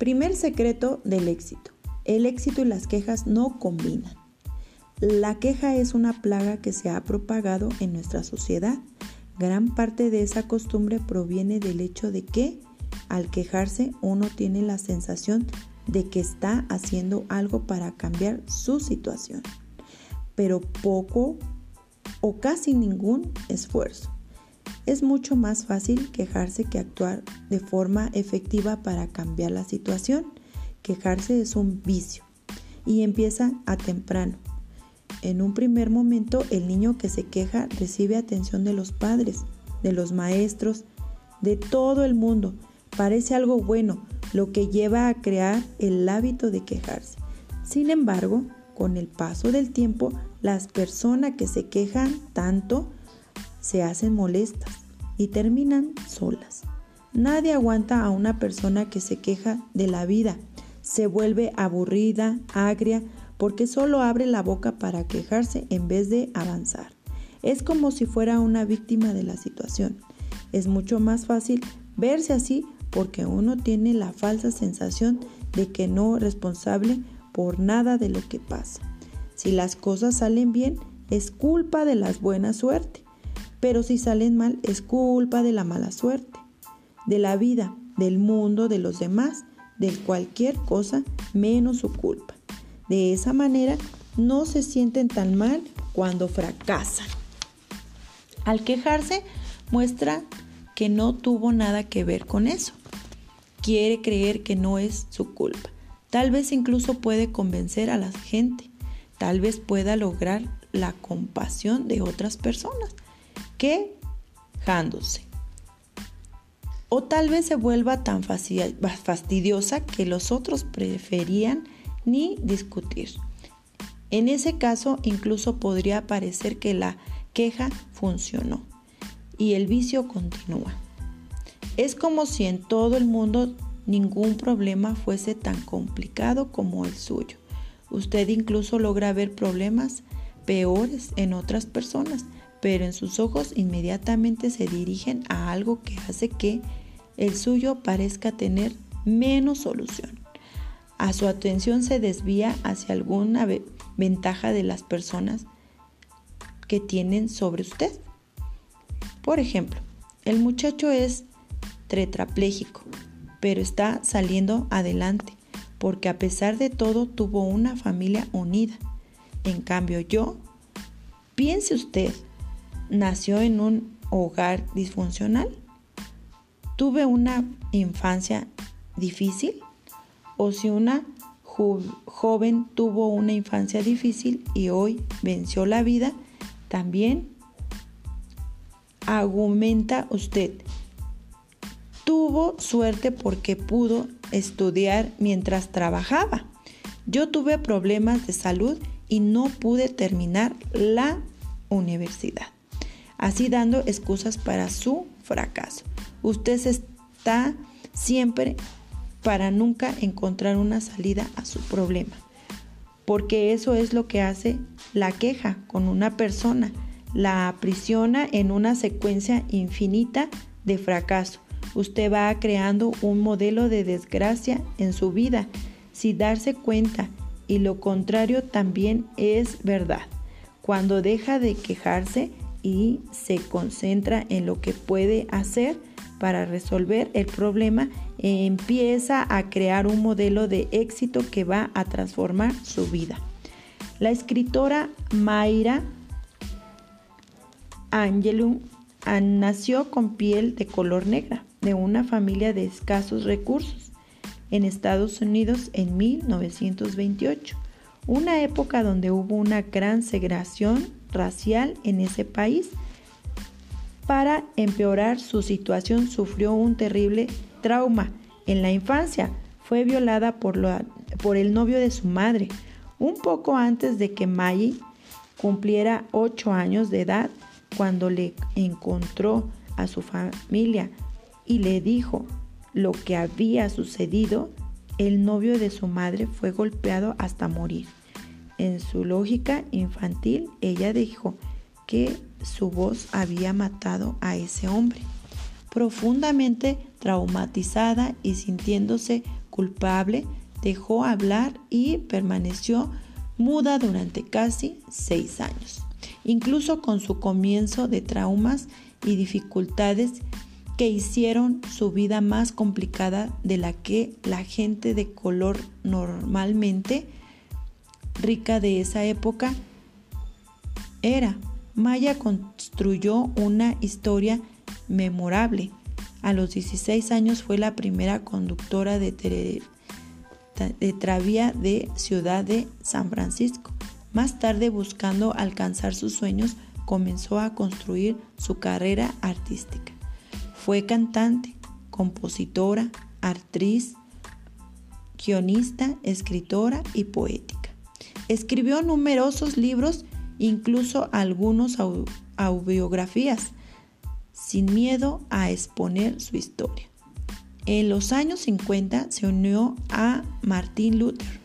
Primer secreto del éxito. El éxito y las quejas no combinan. La queja es una plaga que se ha propagado en nuestra sociedad. Gran parte de esa costumbre proviene del hecho de que al quejarse uno tiene la sensación de que está haciendo algo para cambiar su situación, pero poco o casi ningún esfuerzo. Es mucho más fácil quejarse que actuar de forma efectiva para cambiar la situación. Quejarse es un vicio y empieza a temprano. En un primer momento el niño que se queja recibe atención de los padres, de los maestros, de todo el mundo. Parece algo bueno, lo que lleva a crear el hábito de quejarse. Sin embargo, con el paso del tiempo, las personas que se quejan tanto se hacen molestas y terminan solas. Nadie aguanta a una persona que se queja de la vida. Se vuelve aburrida, agria, porque solo abre la boca para quejarse en vez de avanzar. Es como si fuera una víctima de la situación. Es mucho más fácil verse así porque uno tiene la falsa sensación de que no es responsable por nada de lo que pasa. Si las cosas salen bien, es culpa de la buena suerte, pero si salen mal, es culpa de la mala suerte, de la vida, del mundo, de los demás, de cualquier cosa menos su culpa. De esa manera, no se sienten tan mal cuando fracasan. Al quejarse, muestra que no tuvo nada que ver con eso quiere creer que no es su culpa. Tal vez incluso puede convencer a la gente. Tal vez pueda lograr la compasión de otras personas quejándose. O tal vez se vuelva tan fastidiosa que los otros preferían ni discutir. En ese caso, incluso podría parecer que la queja funcionó y el vicio continúa. Es como si en todo el mundo ningún problema fuese tan complicado como el suyo. Usted incluso logra ver problemas peores en otras personas, pero en sus ojos inmediatamente se dirigen a algo que hace que el suyo parezca tener menos solución. A su atención se desvía hacia alguna ventaja de las personas que tienen sobre usted. Por ejemplo, el muchacho es tetrapléjico, pero está saliendo adelante porque a pesar de todo tuvo una familia unida. En cambio yo, piense usted, nació en un hogar disfuncional. ¿Tuve una infancia difícil? ¿O si una joven tuvo una infancia difícil y hoy venció la vida, también argumenta usted tuvo suerte porque pudo estudiar mientras trabajaba. Yo tuve problemas de salud y no pude terminar la universidad, así dando excusas para su fracaso. Usted está siempre para nunca encontrar una salida a su problema, porque eso es lo que hace la queja con una persona, la aprisiona en una secuencia infinita de fracaso usted va creando un modelo de desgracia en su vida sin darse cuenta y lo contrario también es verdad. Cuando deja de quejarse y se concentra en lo que puede hacer para resolver el problema, empieza a crear un modelo de éxito que va a transformar su vida. La escritora Mayra Angelou nació con piel de color negra de una familia de escasos recursos en Estados Unidos en 1928, una época donde hubo una gran segregación racial en ese país. Para empeorar su situación sufrió un terrible trauma. En la infancia fue violada por, por el novio de su madre. Un poco antes de que Maggie cumpliera 8 años de edad, cuando le encontró a su familia y le dijo lo que había sucedido, el novio de su madre fue golpeado hasta morir. En su lógica infantil, ella dijo que su voz había matado a ese hombre. Profundamente traumatizada y sintiéndose culpable, dejó hablar y permaneció muda durante casi seis años, incluso con su comienzo de traumas y dificultades que hicieron su vida más complicada de la que la gente de color normalmente rica de esa época era. Maya construyó una historia memorable. A los 16 años fue la primera conductora de, de travía de Ciudad de San Francisco. Más tarde, buscando alcanzar sus sueños, comenzó a construir su carrera artística. Fue cantante, compositora, actriz, guionista, escritora y poética. Escribió numerosos libros, incluso algunos autobiografías, sin miedo a exponer su historia. En los años 50 se unió a Martin Luther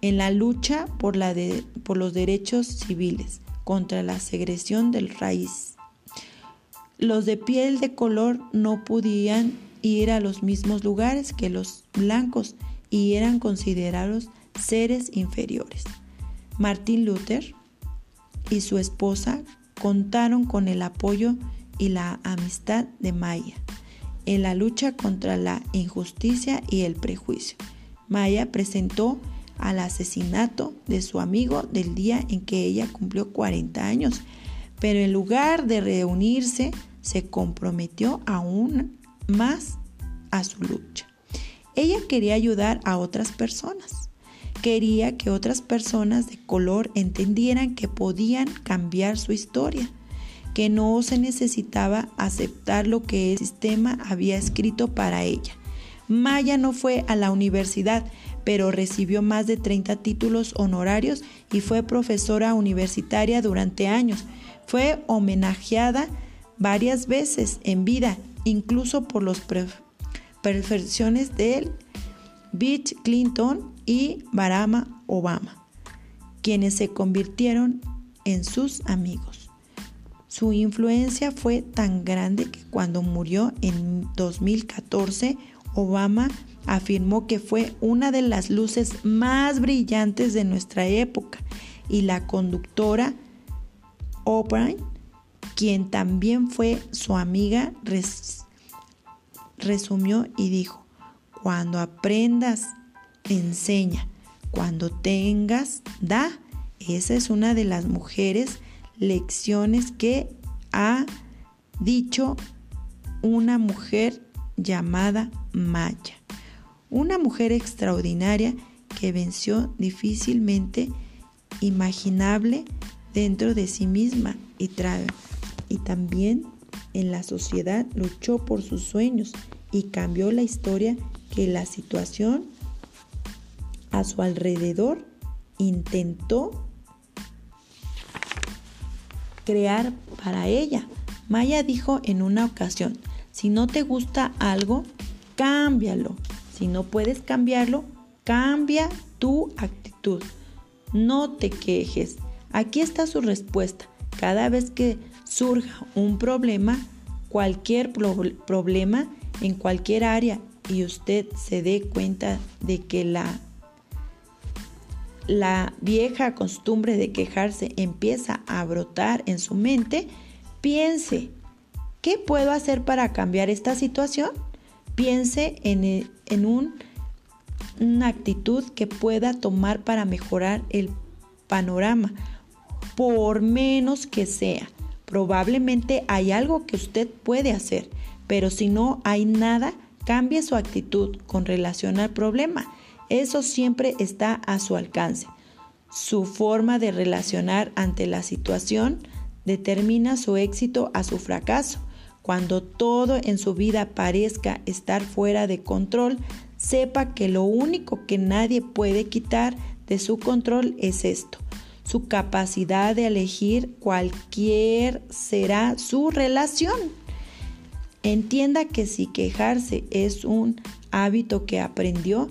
en la lucha por, la por los derechos civiles contra la segregación del raíz. Los de piel de color no podían ir a los mismos lugares que los blancos y eran considerados seres inferiores. Martin Luther y su esposa contaron con el apoyo y la amistad de Maya en la lucha contra la injusticia y el prejuicio. Maya presentó al asesinato de su amigo del día en que ella cumplió 40 años, pero en lugar de reunirse, se comprometió aún más a su lucha. Ella quería ayudar a otras personas. Quería que otras personas de color entendieran que podían cambiar su historia que no se necesitaba aceptar lo que el sistema había escrito para ella. Maya no fue a la universidad, pero recibió más de 30 títulos honorarios y fue profesora universitaria durante años. Fue homenajeada varias veces en vida, incluso por las perfecciones de Bill Clinton y Barack Obama, quienes se convirtieron en sus amigos. Su influencia fue tan grande que cuando murió en 2014, Obama afirmó que fue una de las luces más brillantes de nuestra época y la conductora Oprah, quien también fue su amiga, resumió y dijo, cuando aprendas, enseña, cuando tengas, da. Esa es una de las mujeres lecciones que ha dicho una mujer llamada Maya, una mujer extraordinaria que venció difícilmente imaginable dentro de sí misma y, y también en la sociedad luchó por sus sueños y cambió la historia que la situación a su alrededor intentó crear para ella. Maya dijo en una ocasión, si no te gusta algo, cámbialo. Si no puedes cambiarlo, cambia tu actitud. No te quejes. Aquí está su respuesta. Cada vez que surja un problema, cualquier problema en cualquier área y usted se dé cuenta de que la la vieja costumbre de quejarse empieza a brotar en su mente, piense, ¿qué puedo hacer para cambiar esta situación? Piense en, e, una actitud que pueda tomar para mejorar el panorama, por menos que sea. Probablemente hay algo que usted puede hacer, pero si no hay nada, cambie su actitud con relación al problema eso siempre está a su alcance. Su forma de relacionar ante la situación determina su éxito a su fracaso. Cuando todo en su vida parezca estar fuera de control, sepa que lo único que nadie puede quitar de su control es esto, su capacidad de elegir cualquier será su relación. Entienda que si quejarse es un hábito que aprendió,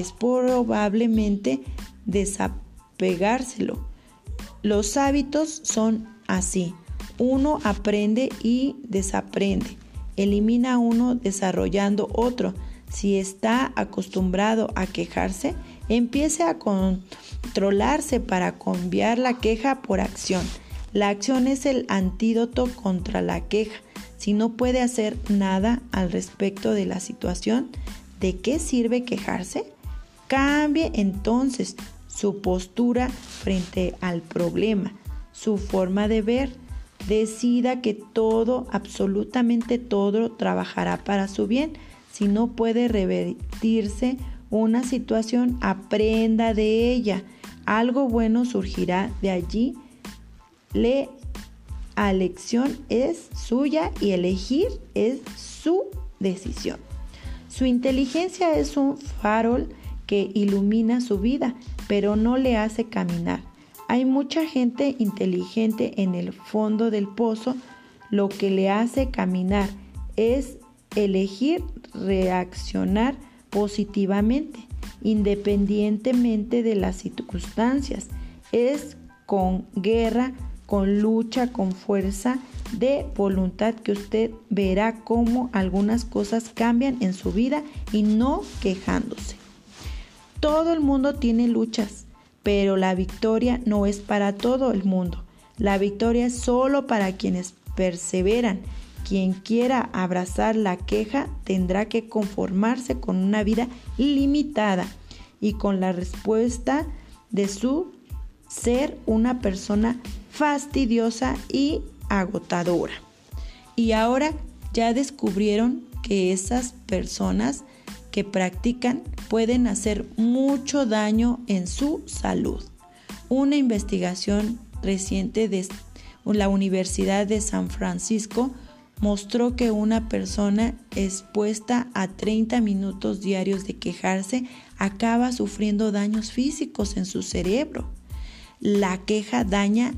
es probablemente desapegárselo. Los hábitos son así. Uno aprende y desaprende. Elimina uno desarrollando otro. Si está acostumbrado a quejarse, empiece a controlarse para cambiar la queja por acción. La acción es el antídoto contra la queja. Si no puede hacer nada al respecto de la situación, ¿de qué sirve quejarse? Cambie entonces su postura frente al problema, su forma de ver. Decida que todo, absolutamente todo, trabajará para su bien si no puede revertirse una situación, aprenda de ella. Algo bueno surgirá de allí. La elección es suya y elegir es su decisión. Su inteligencia es un farol que ilumina su vida, pero no le hace caminar. Hay mucha gente inteligente en el fondo del pozo. Lo que le hace caminar es elegir reaccionar positivamente, independientemente de las circunstancias. Es con guerra, con lucha, con fuerza de voluntad que usted verá cómo algunas cosas cambian en su vida y no quejándose. Todo el mundo tiene luchas, pero la victoria no es para todo el mundo. La victoria es solo para quienes perseveran quien quiera abrazar la queja tendrá que conformarse con una vida limitada y con la respuesta de su ser una persona fastidiosa y agotadora. Y ahora ya descubrieron que esas personas que practican pueden hacer mucho daño en su salud. Una investigación reciente de la Universidad de San Francisco mostró que una persona expuesta a 30 minutos diarios de quejarse acaba sufriendo daños físicos en su cerebro. La queja daña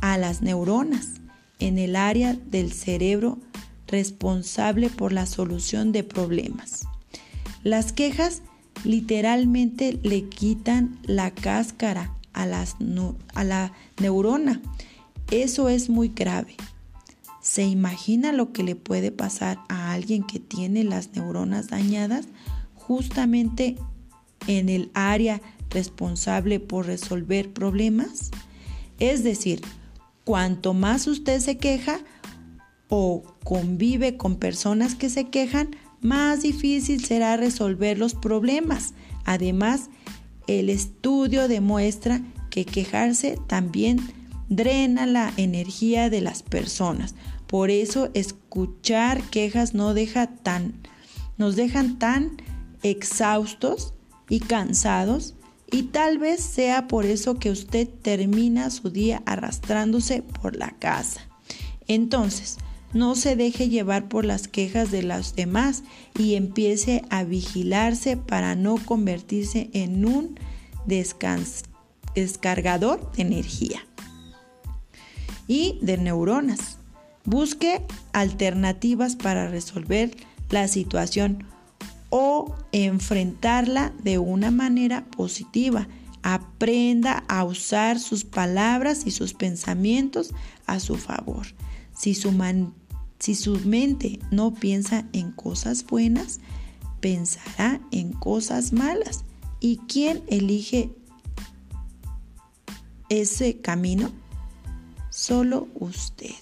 a las neuronas en el área del cerebro responsable por la solución de problemas. Las quejas literalmente le quitan la cáscara a, la neurona. Eso es muy grave. ¿Se imagina lo que le puede pasar a alguien que tiene las neuronas dañadas justamente en el área responsable por resolver problemas? Es decir, cuanto más usted se queja o convive con personas que se quejan, más difícil será resolver los problemas. Además, el estudio demuestra que quejarse también drena la energía de las personas. Por eso escuchar quejas no deja tan, nos dejan tan exhaustos y cansados y tal vez sea por eso que usted termina su día arrastrándose por la casa. Entonces, no se deje llevar por las quejas de los demás y empiece a vigilarse para no convertirse en un descargador de energía y de neuronas. Busque alternativas para resolver la situación o enfrentarla de una manera positiva. Aprenda a usar sus palabras y sus pensamientos a su favor. Si su, si su mente no piensa en cosas buenas, pensará en cosas malas. ¿Y quién elige ese camino? solo usted.